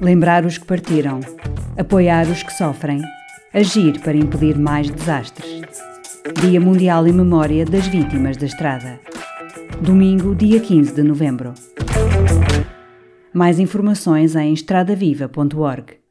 Lembrar os que partiram, apoiar os que sofrem, agir para impedir mais desastres. Dia Mundial em Memória das Vítimas da Estrada. Domingo, dia 15 de novembro. Mais informações em estradaviva.org.